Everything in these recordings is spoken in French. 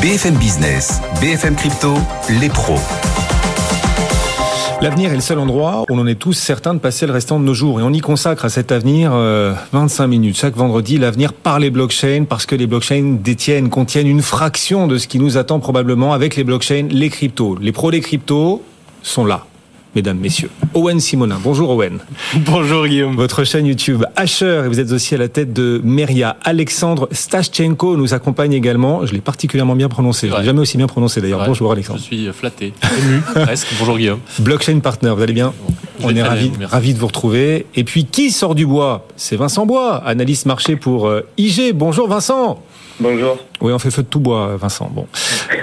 BFM Business, BFM Crypto, les pros. L'avenir est le seul endroit où on en est tous certains de passer le restant de nos jours. Et on y consacre à cet avenir 25 euh, minutes. Chaque vendredi, l'avenir par les blockchains, parce que les blockchains détiennent, contiennent une fraction de ce qui nous attend probablement avec les blockchains, les cryptos. Les pros des cryptos sont là mesdames, messieurs. Owen Simonin. Bonjour Owen. Bonjour Guillaume. Votre chaîne YouTube Asher et vous êtes aussi à la tête de Meria. Alexandre Stashchenko nous accompagne également. Je l'ai particulièrement bien prononcé. Je l'ai jamais aussi bien prononcé d'ailleurs. Bonjour Alexandre. Je suis flatté, ému presque. Bonjour Guillaume. Blockchain Partner, vous allez bien On est ravis ravi de vous retrouver. Et puis qui sort du bois? C'est Vincent Bois, analyste marché pour euh, IG. Bonjour Vincent. Bonjour. Oui, on fait feu de tout bois, Vincent. Bon,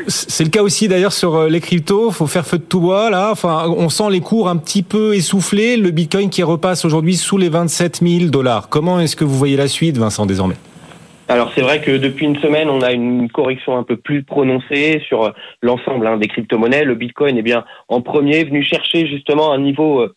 c'est le cas aussi d'ailleurs sur euh, les cryptos. Faut faire feu de tout bois là. Enfin, on sent les cours un petit peu essoufflés. Le Bitcoin qui repasse aujourd'hui sous les 27 000 dollars. Comment est-ce que vous voyez la suite, Vincent, désormais? Alors c'est vrai que depuis une semaine, on a une correction un peu plus prononcée sur l'ensemble hein, des crypto-monnaies. Le Bitcoin est bien en premier venu chercher justement un niveau euh,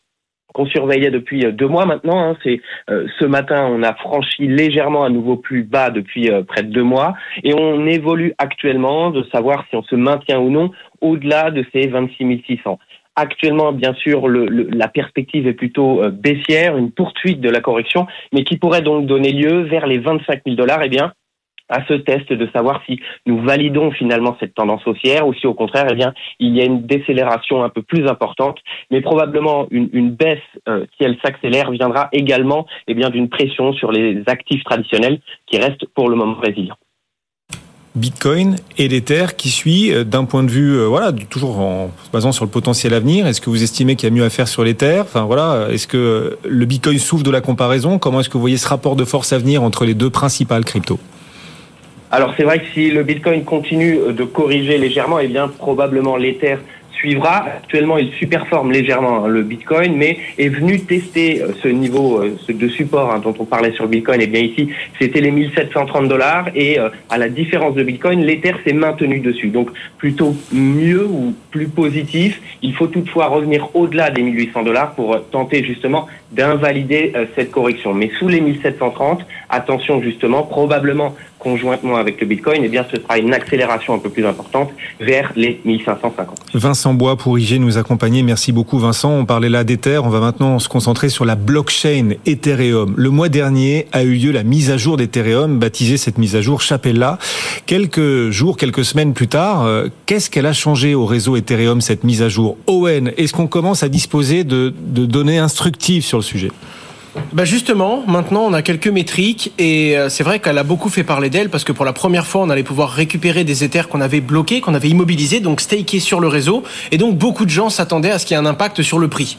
qu'on surveillait depuis euh, deux mois maintenant. Hein. C'est euh, ce matin, on a franchi légèrement un nouveau plus bas depuis près de deux mois, et on évolue actuellement de savoir si on se maintient ou non au-delà de ces 26 600. Actuellement, bien sûr, le, la perspective est plutôt baissière, une poursuite de la correction, mais qui pourrait donc donner lieu vers les 25 000 dollars. Eh bien, à ce test de savoir si nous validons finalement cette tendance haussière ou si au contraire, eh bien, il y a une décélération un peu plus importante, mais probablement une, une baisse, euh, si elle s'accélère, viendra également eh bien d'une pression sur les actifs traditionnels qui restent pour le moment résilients. Bitcoin et l'Ether qui suit euh, d'un point de vue, euh, voilà, toujours en se basant sur le potentiel à venir. Est-ce que vous estimez qu'il y a mieux à faire sur l'Ether? Enfin voilà, est-ce que le Bitcoin souffre de la comparaison? Comment est-ce que vous voyez ce rapport de force à venir entre les deux principales cryptos? Alors c'est vrai que si le Bitcoin continue de corriger légèrement, eh bien probablement l'Ether suivra. Actuellement, il superforme légèrement hein, le Bitcoin, mais est venu tester euh, ce niveau euh, de support hein, dont on parlait sur Bitcoin. Et eh bien ici, c'était les 1730 dollars et euh, à la différence de Bitcoin, l'Ether s'est maintenu dessus. Donc plutôt mieux ou plus positif. Il faut toutefois revenir au-delà des 1800 dollars pour tenter justement d'invalider cette correction. Mais sous les 1730, attention justement, probablement conjointement avec le Bitcoin, eh bien, ce sera une accélération un peu plus importante vers les 1550. Vincent Bois pour IG nous accompagner. Merci beaucoup Vincent. On parlait là d'Ether. On va maintenant se concentrer sur la blockchain Ethereum. Le mois dernier a eu lieu la mise à jour d'Ethereum, baptisée cette mise à jour Chapella. Quelques jours, quelques semaines plus tard, euh, qu'est-ce qu'elle a changé au réseau Ethereum, cette mise à jour? Owen, est-ce qu'on commence à disposer de, de données instructives sur le sujet bah justement, maintenant on a quelques métriques et euh, c'est vrai qu'elle a beaucoup fait parler d'elle parce que pour la première fois on allait pouvoir récupérer des Ethers qu'on avait bloqués, qu'on avait immobilisés, donc stakés sur le réseau et donc beaucoup de gens s'attendaient à ce qu'il y ait un impact sur le prix.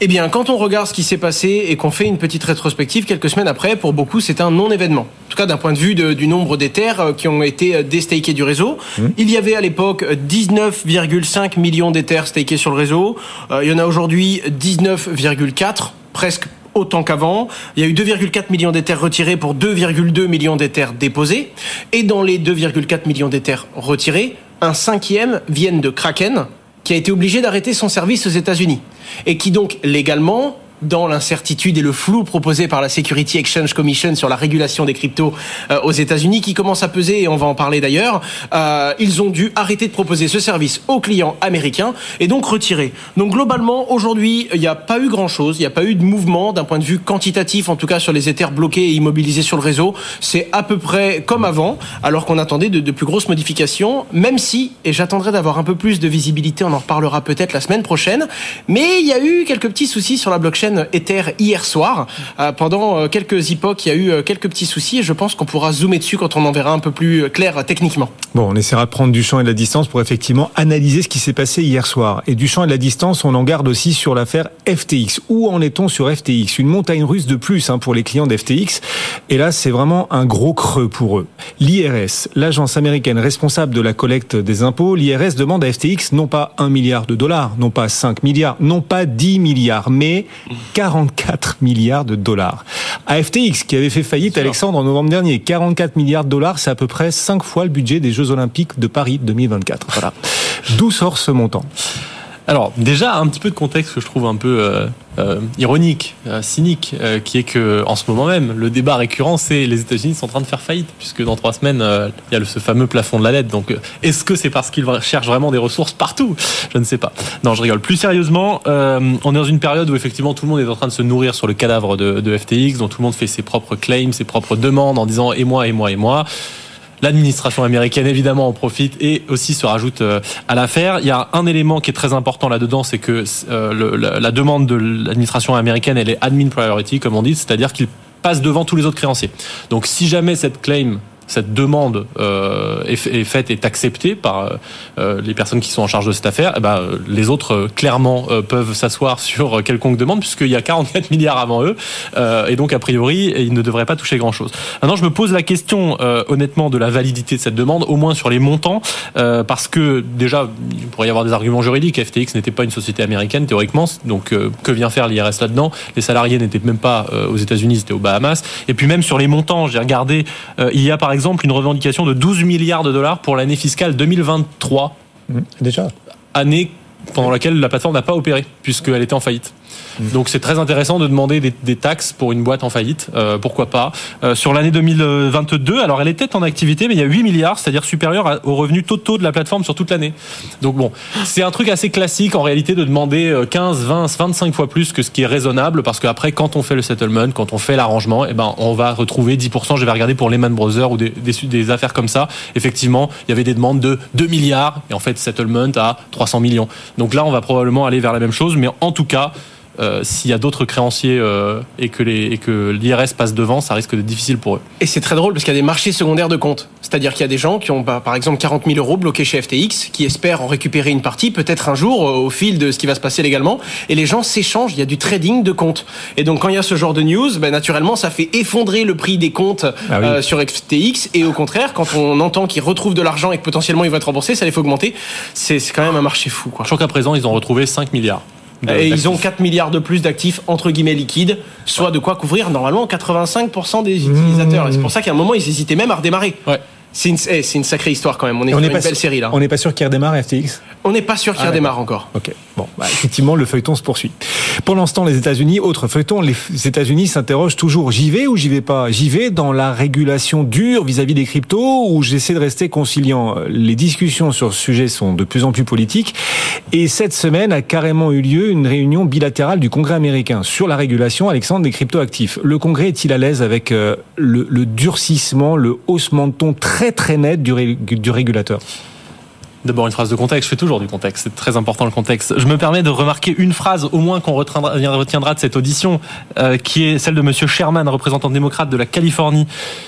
Eh bien, quand on regarde ce qui s'est passé et qu'on fait une petite rétrospective quelques semaines après, pour beaucoup, c'est un non-événement. En tout cas, d'un point de vue du nombre d'Ethers euh, qui ont été euh, déstakés du réseau. Mmh. Il y avait à l'époque 19,5 millions d'Ethers stakés sur le réseau. il y en a aujourd'hui 19,4, presque autant qu'avant. Il y a eu 2,4 millions d'éthers retirés pour 2,2 millions d'éthers déposés. Et dans les 2,4 millions d'éthers retirés, un cinquième viennent de Kraken, qui a été obligé d'arrêter son service aux États-Unis. Et qui donc légalement dans l'incertitude et le flou proposé par la Security Exchange Commission sur la régulation des cryptos euh, aux États-Unis, qui commence à peser, et on va en parler d'ailleurs, euh, ils ont dû arrêter de proposer ce service aux clients américains et donc retirer. Donc globalement, aujourd'hui, il n'y a pas eu grand-chose, il n'y a pas eu de mouvement d'un point de vue quantitatif, en tout cas sur les Ethers bloqués et immobilisés sur le réseau. C'est à peu près comme avant, alors qu'on attendait de, de, plus grosses modifications, même si, et j'attendrai d'avoir un peu plus de visibilité, on en reparlera peut-être la semaine prochaine, mais il y a eu quelques petits soucis sur la blockchain Ether hier soir. Euh, pendant euh, quelques époques, il y a eu euh, quelques petits soucis et je pense qu'on pourra zoomer dessus quand on en verra un peu plus clair techniquement. Bon, on essaiera de prendre du champ et de la distance pour effectivement analyser ce qui s'est passé hier soir. Et du champ et de la distance, on en garde aussi sur l'affaire FTX. Où en est-on sur FTX Une montagne russe de plus hein, pour les clients d'FTX. Et là, c'est vraiment un gros creux pour eux. L'IRS, l'agence américaine responsable de la collecte des impôts, l'IRS demande à FTX non pas un milliard de dollars, non pas 5 milliards, non pas 10 milliards, mais 44 milliards de dollars. À FTX, qui avait fait faillite, Alexandre, en novembre dernier, 44 milliards de dollars, c'est à peu près 5 fois le budget des Jeux Olympiques de Paris 2024. Voilà. D'où sort ce montant? Alors déjà un petit peu de contexte que je trouve un peu euh, euh, ironique, euh, cynique, euh, qui est que en ce moment même le débat récurrent c'est les États-Unis sont en train de faire faillite puisque dans trois semaines euh, il y a ce fameux plafond de la dette. Donc est-ce que c'est parce qu'ils cherchent vraiment des ressources partout? Je ne sais pas. Non, je rigole. Plus sérieusement, on est dans une période où effectivement tout le monde est en train de se nourrir sur le cadavre de, de FTX, dont tout le monde fait ses propres claims, ses propres demandes en disant et moi et moi et moi. L'administration américaine, évidemment, en profite et aussi se rajoute euh, à l'affaire. Il y a un élément qui est très important là-dedans, c'est que euh, la, la, demande de l'administration américaine, elle est admin priority, comme on dit, c'est-à-dire qu'il passe devant tous les autres créanciers. Donc, si jamais cette claim cette demande euh, est, faite est acceptée par euh, les personnes qui sont en charge de cette affaire, eh ben, les autres euh, clairement euh, peuvent s'asseoir sur quelconque demande puisqu'il y a 44 milliards avant eux euh, et donc a priori ils ne devraient pas toucher grand chose. Maintenant je me pose la question euh, honnêtement de la validité de cette demande, au moins sur les montants, parce que déjà il pourrait y avoir des arguments juridiques. FTX n'était pas une société américaine théoriquement, donc que vient faire l'IRS là-dedans? Les salariés n'étaient même pas aux États-Unis, c'était aux Bahamas. Et puis même sur les montants, j'ai regardé, il y a par exemple une revendication de 12 milliards de dollars pour l'année fiscale 2023. Mmh, déjà. Année pendant laquelle la plateforme n'a pas opéré, puisqu'elle était en faillite. Mmh. Donc c'est très intéressant de demander des, taxes pour une boîte en faillite, euh, pourquoi pas. Euh, sur l'année 2022, alors elle était en activité, mais il y a 8 milliards, c'est-à-dire supérieur aux revenus totaux de la plateforme sur toute l'année. Donc bon, c'est un truc assez classique en réalité de demander 15, 20, 25 fois plus que ce qui est raisonnable, parce qu'après quand on fait le settlement, quand on fait l'arrangement, eh ben, on va retrouver 10%, je vais regarder pour Lehman Brothers ou des, des, des affaires comme ça, effectivement, il y avait des demandes de 2 milliards, et en fait settlement à 300 millions. Donc là, on va probablement aller vers la même chose, mais en tout cas, euh, s'il y a d'autres créanciers euh, et que les et que l'IRS passe devant, ça risque d'être difficile pour eux. Et c'est très drôle parce qu'il y a des marchés secondaires de comptes. C'est-à-dire qu'il y a des gens qui ont bah, par exemple 40 000 euros bloqués chez FTX, qui espèrent en récupérer une partie, peut-être un jour euh, au fil de ce qui va se passer légalement. Et les gens s'échangent. Il y a du trading de comptes. Et donc quand il y a ce genre de news, bah, naturellement ça fait effondrer le prix des comptes ah oui. sur FTX. Et au contraire, quand on entend qu'ils retrouvent de l'argent et que potentiellement ils vont être remboursés, ça les fait augmenter. C'est quand même un marché fou. Quoi. Je crois qu'à présent ils ont retrouvé 5 milliards. Et ils ont 4 milliards de plus d'actifs entre guillemets liquides, soit de quoi couvrir normalement 85% des utilisateurs. Mmh. Et c'est pour ça qu'à un moment ils hésitaient même à redémarrer. Ouais. C'est une, eh, une, sacrée histoire quand même. On est, on est une belle série là. On n'est pas sûr qu'il redémarre FTX On n'est pas sûr qu'il ah, redémarre encore. Ok. Bon, bah, effectivement, le feuilleton se poursuit. Pour l'instant, les États-Unis, autre feuilleton, les États-Unis s'interrogent toujours j'y vais ou j'y vais pas? J'y vais dans la régulation dure vis-à-vis -vis des cryptos ou j'essaie de rester conciliant? Les discussions sur ce sujet sont de plus en plus politiques. Et cette semaine a carrément eu lieu une réunion bilatérale du Congrès américain sur la régulation, Alexandre, des cryptoactifs. Le Congrès est-il à l'aise avec euh, le, durcissement, le haussement de ton très très net du régulateur? D'abord une phrase de contexte, je fais toujours du contexte, c'est très important le contexte. Je me permets de remarquer une phrase au moins qu'on retiendra de cette audition, euh, qui est celle de Monsieur Sherman, représentant démocrate de la Californie,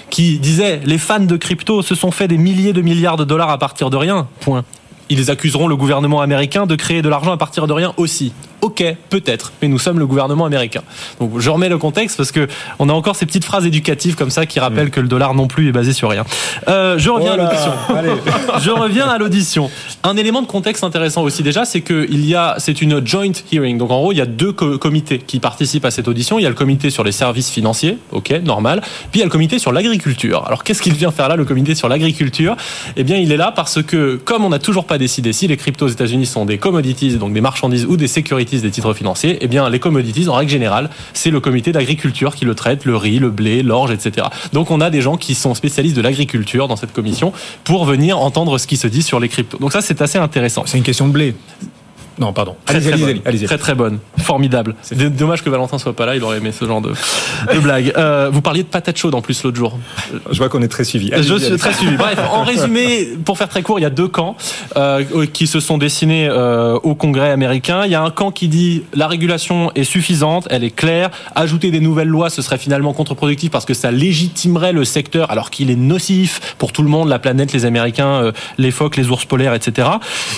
qui disait les fans de crypto se sont fait des milliers de milliards de dollars à partir de rien. Point. Ils accuseront le gouvernement américain de créer de l'argent à partir de rien aussi. Ok, peut-être, mais nous sommes le gouvernement américain. Donc je remets le contexte parce que on a encore ces petites phrases éducatives comme ça qui rappellent mmh. que le dollar non plus est basé sur rien. Euh, je reviens à l'audition. je reviens à l'audition. Un élément de contexte intéressant aussi déjà, c'est que il y a, c'est une joint hearing. Donc en gros, il y a deux co comités qui participent à cette audition. Il y a le comité sur les services financiers, ok, normal. Puis il y a le comité sur l'agriculture. Alors qu'est-ce qu'il vient faire là, le comité sur l'agriculture? Eh bien, il est là parce que comme on n'a toujours pas décidé si les cryptos aux États-Unis sont des commodities, donc des marchandises ou des securities des titres financiers, eh bien les commodities, en règle générale, c'est le comité d'agriculture qui le traite, le riz, le blé, l'orge, etc. Donc on a des gens qui sont spécialistes de l'agriculture dans cette commission pour venir entendre ce qui se dit sur les cryptos. Donc ça c'est assez intéressant. C'est une question de blé. Non, pardon. Très, allez, très, allez, allez, très très bonne, formidable. C'est dommage que Valentin soit pas là, il aurait aimé ce genre de, de blague. Euh, vous parliez de patates chaudes en plus l'autre jour. Je vois qu'on est très suivi. Je suis très suivi. Bref, en résumé, pour faire très court, il y a deux camps euh, qui se sont dessinés euh, au Congrès américain. Il y a un camp qui dit la régulation est suffisante, elle est claire. Ajouter des nouvelles lois, ce serait finalement contre-productif parce que ça légitimerait le secteur alors qu'il est nocif pour tout le monde, la planète, les Américains, euh, les phoques, les ours polaires, etc.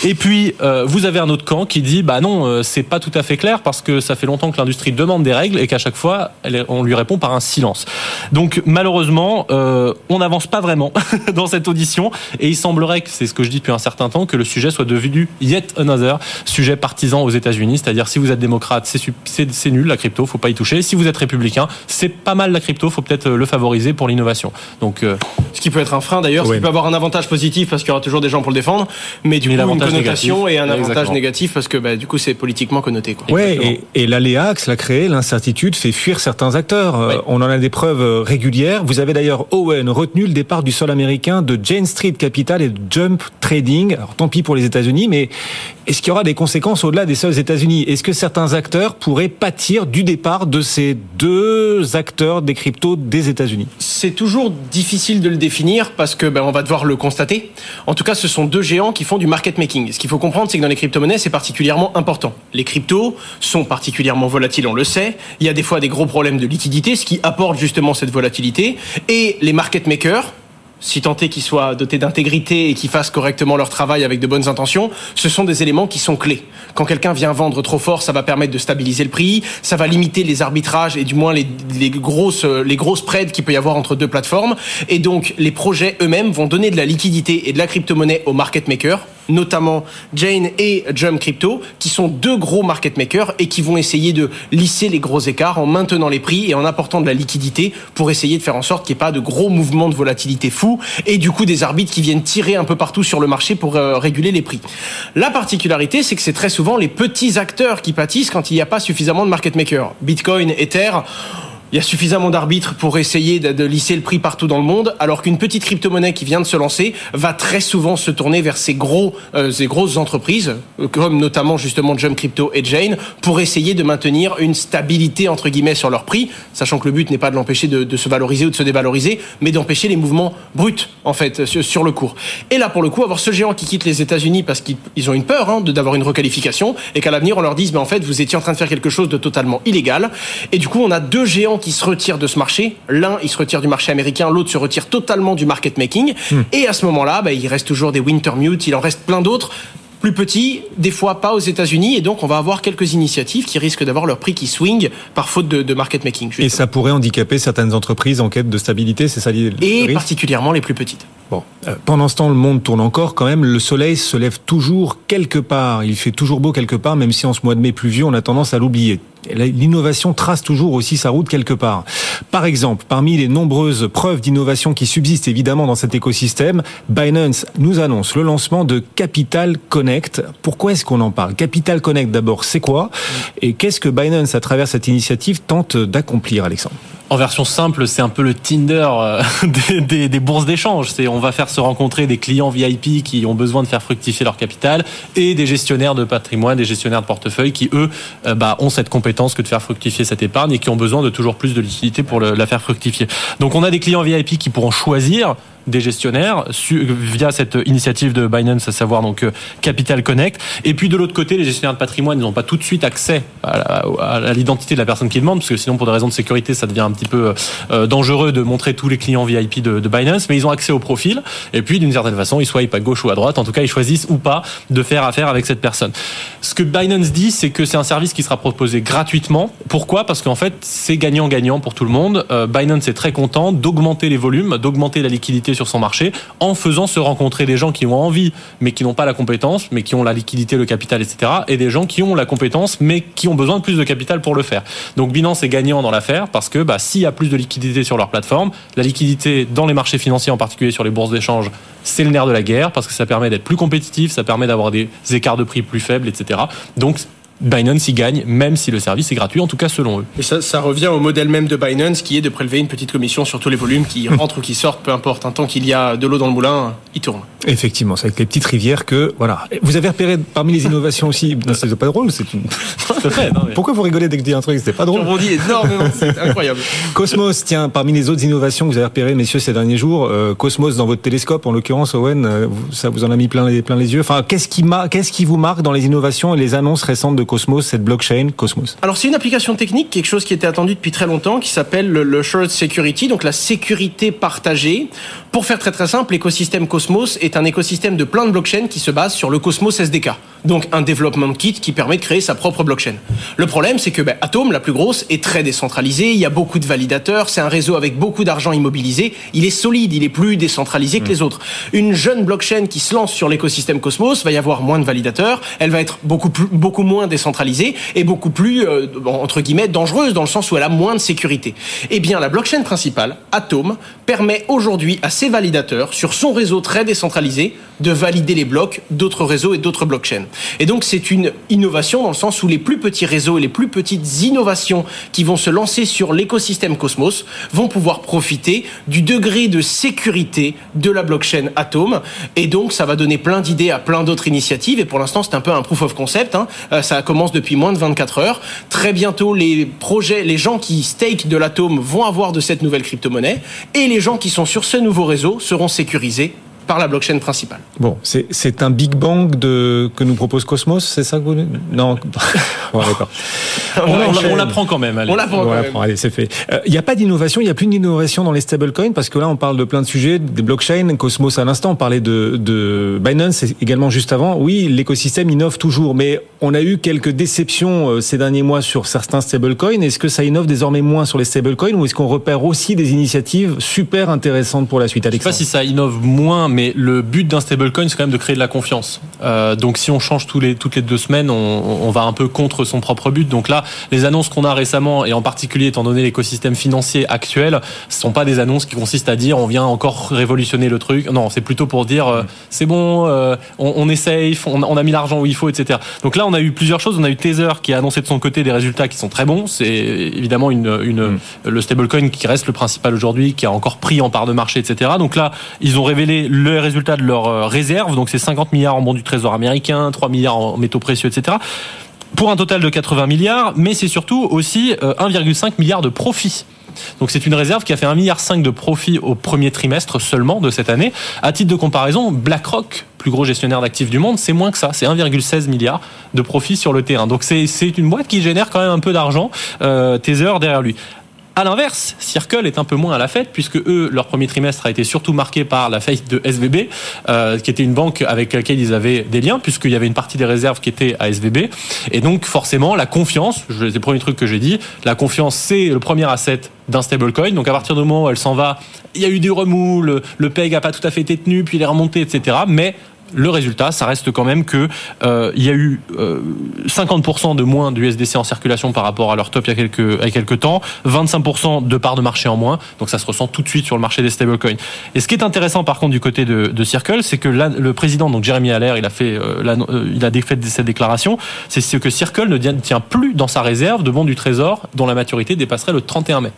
Et puis euh, vous avez un autre camp qui dit bah non, euh, c'est pas tout à fait clair parce que ça fait longtemps que l'industrie demande des règles et qu'à chaque fois elle, on lui répond par un silence. Donc malheureusement, euh, on n'avance pas vraiment dans cette audition et il semblerait que c'est ce que je dis depuis un certain temps que le sujet soit devenu yet another sujet partisan aux États-Unis, c'est-à-dire si vous êtes démocrate, c'est nul la crypto, faut pas y toucher. Si vous êtes républicain, c'est pas mal la crypto, faut peut-être le favoriser pour l'innovation. Donc euh... ce qui peut être un frein d'ailleurs, oui. ce qui peut avoir un avantage positif parce qu'il y aura toujours des gens pour le défendre, mais du coup une connotation négatif. et un avantage Exactement. négatif parce que bah, du coup c'est politiquement connoté. Quoi. Ouais, et, et l'aléa que cela crée, l'incertitude fait fuir certains acteurs. Euh, on en a des preuves euh, régulières. Vous avez d'ailleurs Owen retenu le départ du sol américain de Jane Street Capital et de Jump Trading. Alors tant pis pour les États-Unis, mais est-ce qu'il y aura des conséquences au-delà des seuls États-Unis? Est-ce que certains acteurs pourraient pâtir du départ de ces deux acteurs des cryptos des États-Unis? C'est toujours difficile de le définir parce que ben, on va devoir le constater. En tout cas, ce sont deux géants qui font du market making. Ce qu'il faut comprendre, c'est que dans les crypto-monnaies, c'est particulièrement important. Les cryptos sont particulièrement volatiles, on le sait. Il y a des fois des gros problèmes de liquidité, ce qui apporte justement cette volatilité. Et les market makers, si tant est qu'ils soient dotés d'intégrité et qu'ils fassent correctement leur travail avec de bonnes intentions, ce sont des éléments qui sont clés. Quand quelqu'un vient vendre trop fort, ça va permettre de stabiliser le prix, ça va limiter les arbitrages et du moins les, grosses les grosses spreads qu'il peut y avoir entre deux plateformes. Et donc les projets eux-mêmes vont donner de la liquidité et de la crypto-monnaie aux market makers notamment Jane et Jump Crypto, qui sont deux gros market makers et qui vont essayer de lisser les gros écarts en maintenant les prix et en apportant de la liquidité pour essayer de faire en sorte qu'il n'y ait pas de gros mouvements de volatilité fous et du coup des arbitres qui viennent tirer un peu partout sur le marché pour euh, réguler les prix. La particularité, c'est que c'est très souvent les petits acteurs qui pâtissent quand il n'y a pas suffisamment de market makers. Bitcoin, Ether, il y a suffisamment d'arbitres pour essayer de, lisser le prix partout dans le monde, alors qu'une petite crypto-monnaie qui vient de se lancer va très souvent se tourner vers ces gros, euh, ces grosses entreprises, euh, comme notamment justement Jump Crypto et Jane, pour essayer de maintenir une stabilité entre guillemets sur leur prix, sachant que le but n'est pas de l'empêcher de, se valoriser ou de se dévaloriser, mais d'empêcher les mouvements bruts en fait sur, le cours. Et là pour le coup, avoir ce géant qui quitte les États-Unis parce qu'ils ont une peur hein, d'avoir une requalification et qu'à l'avenir on leur dise, mais en fait vous étiez en train de faire quelque chose de totalement illégal. Et du coup on a deux géants qui se retirent de ce marché. L'un, il se retire du marché américain, l'autre se retire totalement du market making. Hmm. Et à ce moment-là, bah, il reste toujours des Wintermute, il en reste plein d'autres plus petits, des fois pas aux États-Unis, et donc on va avoir quelques initiatives qui risquent d'avoir leur prix qui swing par faute de, market making. Et ça pourrait handicaper certaines entreprises en quête de stabilité, c'est ça l'idée Et particulièrement les plus petites. Bon, euh, pendant ce temps, le monde tourne encore quand même. Le soleil se lève toujours quelque part. Il fait toujours beau quelque part, même si en ce mois de mai pluvieux, on a tendance à l'oublier l'innovation trace toujours aussi sa route quelque part. Par exemple, parmi les nombreuses preuves d'innovation qui subsistent évidemment dans cet écosystème, Binance nous annonce le lancement de Capital Connect. Pourquoi est-ce qu'on en parle? Capital Connect d'abord, c'est quoi? Et qu'est-ce que Binance, à travers cette initiative, tente d'accomplir, Alexandre? En version simple, c'est un peu le Tinder euh, des, des, des bourses d'échange. C'est on va faire se rencontrer des clients VIP qui ont besoin de faire fructifier leur capital et des gestionnaires de patrimoine, des gestionnaires de portefeuille qui eux euh, bah, ont cette compétence que de faire fructifier cette épargne et qui ont besoin de toujours plus de liquidité pour la faire fructifier. Donc on a des clients VIP qui pourront choisir des gestionnaires via cette initiative de Binance, à savoir donc euh, Capital Connect. Et puis de l'autre côté, les gestionnaires de patrimoine, n'ont pas tout de suite accès à l'identité de la personne qui demande, parce que sinon pour des raisons de sécurité, ça devient un petit peu euh, dangereux de montrer tous les clients VIP de, de Binance, mais ils ont accès au profil. Et puis d'une certaine façon, ils swipent à gauche ou à droite. En tout cas, ils choisissent ou pas de faire affaire avec cette personne. Ce que Binance dit, c'est que c'est un service qui sera proposé gratuitement. Pourquoi? Parce qu'en fait, c'est gagnant-gagnant pour tout le monde. Euh, Binance est très content d'augmenter les volumes, d'augmenter la liquidité sur son marché en faisant se rencontrer des gens qui ont envie mais qui n'ont pas la compétence, mais qui ont la liquidité, le capital, etc. et des gens qui ont la compétence mais qui ont besoin de plus de capital pour le faire. Donc Binance est gagnant dans l'affaire parce que bah, s'il y a plus de liquidité sur leur plateforme, la liquidité dans les marchés financiers, en particulier sur les bourses d'échange, c'est le nerf de la guerre parce que ça permet d'être plus compétitif, ça permet d'avoir des écarts de prix plus faibles, etc. Donc Binance y gagne, même si le service est gratuit, en tout cas selon eux. Et ça, ça revient au modèle même de Binance, qui est de prélever une petite commission sur tous les volumes qui rentrent ou qui sortent, peu importe. Tant qu'il y a de l'eau dans le moulin, il tourne. Effectivement, c'est avec les petites rivières que voilà. Vous avez repéré parmi les innovations aussi. c'est pas drôle, c'est une. Pourquoi vous rigolez dès que je dis un truc C'était pas drôle. On dit énormément, c'est incroyable. Cosmos, tiens, parmi les autres innovations que vous avez repérées, messieurs, ces derniers jours, euh, Cosmos dans votre télescope, en l'occurrence, Owen, euh, ça vous en a mis plein les, plein les yeux. Enfin, qu'est-ce qui, qu'est-ce qui vous marque dans les innovations et les annonces récentes de Cosmos, cette blockchain Cosmos Alors c'est une application technique, quelque chose qui était attendu depuis très longtemps, qui s'appelle le, Shared Security, donc la sécurité partagée. Pour faire très très simple, l'écosystème Cosmos est un écosystème de plein de blockchains qui se base sur le Cosmos SDK, donc un development kit qui permet de créer sa propre blockchain. Le problème, c'est que ben, Atom, la plus grosse, est très décentralisée, il y a beaucoup de validateurs, c'est un réseau avec beaucoup d'argent immobilisé, il est solide, il est plus décentralisé que les autres. Une jeune blockchain qui se lance sur l'écosystème Cosmos va y avoir moins de validateurs, elle va être beaucoup plus, beaucoup moins décentralisée est beaucoup plus, euh, entre guillemets, dangereuse dans le sens où elle a moins de sécurité. Eh bien, la blockchain principale, Atom, permet aujourd'hui à ses validateurs sur son réseau très décentralisé de valider les blocs d'autres réseaux et d'autres blockchains. Et donc c'est une innovation dans le sens où les plus petits réseaux et les plus petites innovations qui vont se lancer sur l'écosystème Cosmos vont pouvoir profiter du degré de sécurité de la blockchain Atom. Et donc ça va donner plein d'idées à plein d'autres initiatives. Et pour l'instant c'est un peu un proof of concept. Hein. Euh, ça commence depuis moins de 24 heures. Très bientôt les projets, les gens qui stake de l'Atom vont avoir de cette nouvelle crypto-monnaie. Et les gens qui sont sur ce nouveau réseau seront sécurisés par la blockchain principale. Bon, c'est un Big Bang de, que nous propose Cosmos, c'est ça que vous... Non, bon, d'accord. on, l'apprend quand même. Allez. On l'apprend quand même. Allez, c'est fait. Il euh, n'y a pas d'innovation, il n'y a plus d'innovation dans les stablecoins, parce que là, on parle de plein de sujets, des blockchains, Cosmos à l'instant, on parlait de, de Binance également juste avant. Oui, l'écosystème innove toujours, mais on a eu quelques déceptions euh, ces derniers mois sur certains stablecoins. Est-ce que ça innove désormais moins sur les stablecoins, ou est-ce qu'on repère aussi des initiatives super intéressantes pour la suite, Alexandre Je ne sais pas si ça innove moins, mais le but d'un stablecoin, c'est quand même de créer de la confiance. Euh, donc si on change tous les, toutes les deux semaines, on, on, va un peu contre son propre but. Donc là, les annonces qu'on a récemment, et en particulier étant donné l'écosystème financier actuel, ce sont pas des annonces qui consistent à dire on vient encore révolutionner le truc. Non, c'est plutôt pour dire euh, c'est bon, euh, on, on, est safe, on, on a mis l'argent où il faut, etc. Donc là, on a eu plusieurs choses. On a eu Tether qui a annoncé de son côté des résultats qui sont très bons. C'est évidemment une, une mm. le stablecoin qui reste le principal aujourd'hui, qui a encore pris en part de marché, etc. Donc là, ils ont révélé le le résultat de leurs euh, réserves, donc c'est 50 milliards en bons du trésor américain, 3 milliards en métaux précieux, etc pour un total de 80 milliards, mais c'est surtout aussi 1,5 euh, milliard de profits. Donc c'est une réserve qui a fait 1,5 milliard de profits au premier trimestre seulement de cette année. À titre de comparaison, BlackRock, plus gros gestionnaire d'actifs du monde, c'est moins que ça. C'est 1,16 milliard de profits sur le terrain. Donc c'est une boîte qui génère quand même un peu d'argent. Euh, derrière lui. À l'inverse, Circle est un peu moins à la fête puisque eux, leur premier trimestre a été surtout marqué par la faillite de SVB, euh, qui était une banque avec laquelle ils avaient des liens puisqu'il y avait une partie des réserves qui était à SVB. Et donc forcément, la confiance, c'est le premier truc que j'ai dit, la confiance c'est le premier asset d'un stablecoin. Donc à partir du moment où elle s'en va, il y a eu des remous, le, le PEG n'a pas tout à fait été tenu, puis il est remonté, etc. Mais le résultat, ça reste quand même que euh, il y a eu 50% euh, de moins d'USDC en circulation par rapport à leur top il y a quelques, temps, 25% de parts de marché en moins, donc ça se ressent tout de suite sur le marché des stablecoins. Et ce qui est intéressant par contre du côté de, de Circle, c'est que le président, donc Jeremy Allaire, il a fait, euh, il a fait cette déclaration, c'est ce que Circle ne tient plus dans sa réserve de bons du trésor dont la maturité dépasserait le 31 mai.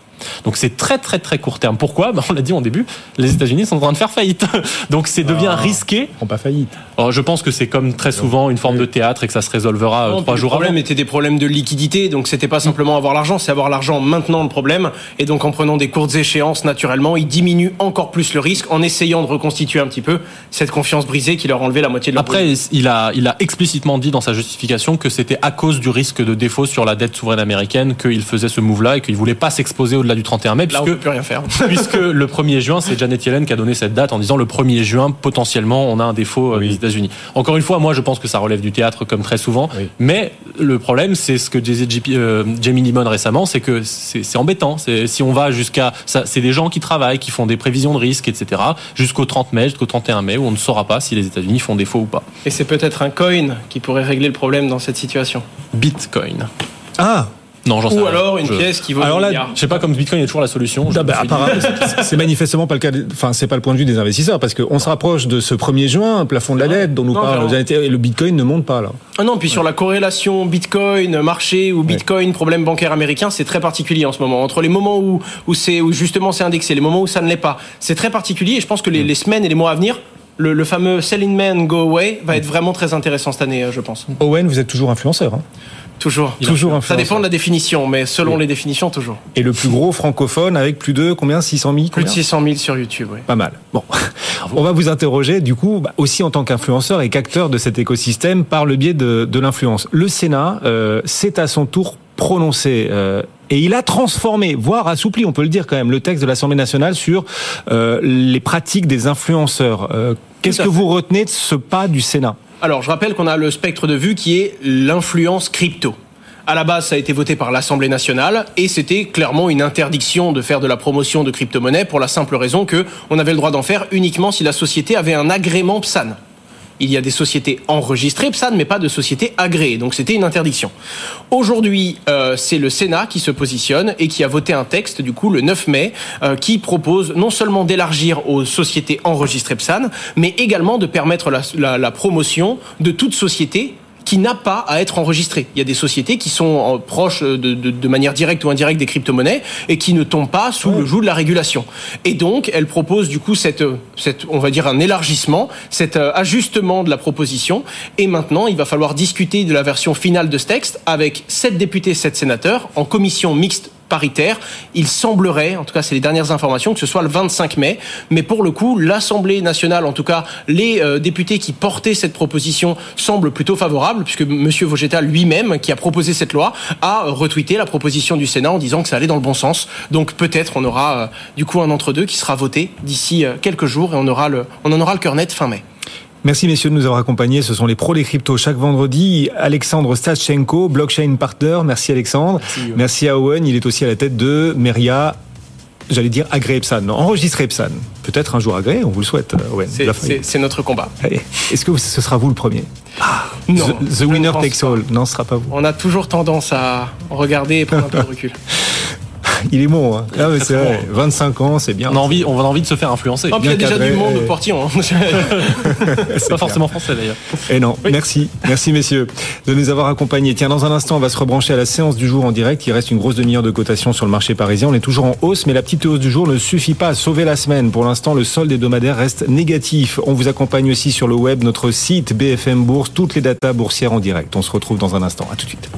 Donc c'est très très très court terme. Pourquoi? Ben, On l'a dit au début, les États-Unis sont en train de faire faillite. Donc c'est devient ah, risqué. Ils pas faillite. Alors, je pense que c'est comme très souvent une forme de théâtre et que ça se résolvera euh, trois jours avant. Le problème était des problèmes de liquidité, donc c'était pas simplement avoir l'argent, c'est avoir l'argent maintenant le problème. Et donc en prenant des courtes échéances, naturellement, ils diminuent encore plus le risque en essayant de reconstituer un petit peu cette confiance brisée qui leur enlevait la moitié de leur Après, il a, il a explicitement dit dans sa justification que c'était à cause du risque de défaut sur la dette souveraine américaine qu'il faisait ce move-là et qu'il voulait pas s'exposer au-delà du 31 mai puisque, rien faire. puisque le 1er juin, c'est Janet Yellen qui a donné cette date en disant le 1er juin, potentiellement, on a un défaut euh, des États-Unis. Encore une fois, moi, je pense que ça relève du théâtre comme très souvent. Mais le problème, c'est ce que disait euh, Jamie Dimon récemment, c'est que c'est embêtant. Si on va jusqu'à, c'est des gens qui travaillent, qui font des prévisions de risque, etc. Jusqu'au 30 mai, jusqu'au 31 mai, où on ne saura pas si les États-Unis font défaut ou pas. Et c'est peut-être un coin qui pourrait régler le problème dans cette situation. Bitcoin. Ah, non, Ou alors une pièce qui vaut alors là, je sais pas comme Bitcoin est toujours la solution. Ah bah, c'est manifestement pas le cas. Enfin, c'est pas le point de vue des investisseurs parce qu'on se rapproche de ce 1er juin, plafond de la dette dont nous parle et le Bitcoin ne monte pas là. Ah non, puis sur la corrélation Bitcoin marché ou Bitcoin problème bancaire américain, c'est très particulier en ce moment. Entre les moments où où c'est où justement c'est indexé, les moments où ça ne l'est pas, c'est très particulier. Et je pense que les, les semaines et les mois à venir le, le, fameux Selling Man Go Away va être vraiment très intéressant cette année, je pense. Owen, vous êtes toujours influenceur. Hein Toujours. toujours Ça dépend de la définition, mais selon les définitions, toujours. Et le plus gros francophone avec plus de combien 600 000 Plus de 600 000 sur YouTube, oui. Pas mal. Bon, on va vous interroger du coup bah, aussi en tant qu'influenceur et qu'acteur de cet écosystème par le biais de, de l'influence. Le Sénat euh, s'est à son tour prononcé. Euh, et il a transformé, voire assoupli, on peut le dire quand même, le texte de l'Assemblée nationale sur euh, les pratiques des influenceurs. Euh, Qu'est-ce que vous retenez de ce pas du Sénat? Alors, je rappelle qu'on a le spectre de vue qui est l'influence crypto. À la base, ça a été voté par l'Assemblée nationale et c'était clairement une interdiction de faire de la promotion de crypto-monnaies pour la simple raison que on avait le droit d'en faire uniquement si la société avait un agrément PSAN. Il y a des sociétés enregistrées PSAN, mais pas de sociétés agréées. Donc c'était une interdiction. Aujourd'hui, euh, c'est le Sénat qui se positionne et qui a voté un texte, du coup, le 9 mai, euh, qui propose non seulement d'élargir aux sociétés enregistrées PSAN, mais également de permettre la, promotion de toute société qui n'a pas à être enregistré. Il y a des sociétés qui sont euh, proches de, de, de manière directe ou indirecte des crypto-monnaies et qui ne tombent pas sous le joug de la régulation. Et donc, elle propose du coup cette, cette, on va dire un élargissement, cet euh, ajustement de la proposition. Et maintenant, il va falloir discuter de la version finale de ce texte avec sept députés, sept sénateurs en commission mixte paritaire. Il semblerait, en tout cas c'est les dernières informations, que ce soit le 25 mai. Mais pour le coup, l'Assemblée nationale, en tout cas les euh, députés qui portaient cette proposition, semblent plutôt favorables, puisque M. Vogetta lui-même, qui a proposé cette loi, a retweeté la proposition du Sénat en disant que ça allait dans le bon sens. Donc peut-être on aura euh, du coup un entre-deux qui sera voté d'ici euh, quelques jours et on, aura le, on en aura le cœur net fin mai. Merci messieurs de nous avoir accompagnés. Ce sont les pros des cryptos chaque vendredi. Alexandre Stachenko, blockchain partner. Merci Alexandre. Merci, Merci à Owen. Il est aussi à la tête de Meria. J'allais dire agréé Epsan, non, Epsan. Peut-être un jour agréé, on vous le souhaite, Owen. C'est notre combat. Est-ce que ce sera vous le premier? Ah, Non. The, the winner takes all. Non, ce sera pas vous. On a toujours tendance à regarder et prendre un peu de recul. Il est bon. Hein. Ah, c'est vrai. 25 ans, c'est bien. On a envie, on a envie de se faire influencer. Oh, il y a déjà du monde au portillon. Hein. c'est pas forcément français d'ailleurs. Et non. Oui. Merci, merci messieurs de nous avoir accompagnés. Tiens, dans un instant, on va se rebrancher à la séance du jour en direct. Il reste une grosse demi-heure de cotation sur le marché parisien. On est toujours en hausse, mais la petite hausse du jour ne suffit pas à sauver la semaine. Pour l'instant, le solde hebdomadaire reste négatif. On vous accompagne aussi sur le web, notre site BFM Bourse, toutes les datas boursières en direct. On se retrouve dans un instant. À tout de suite.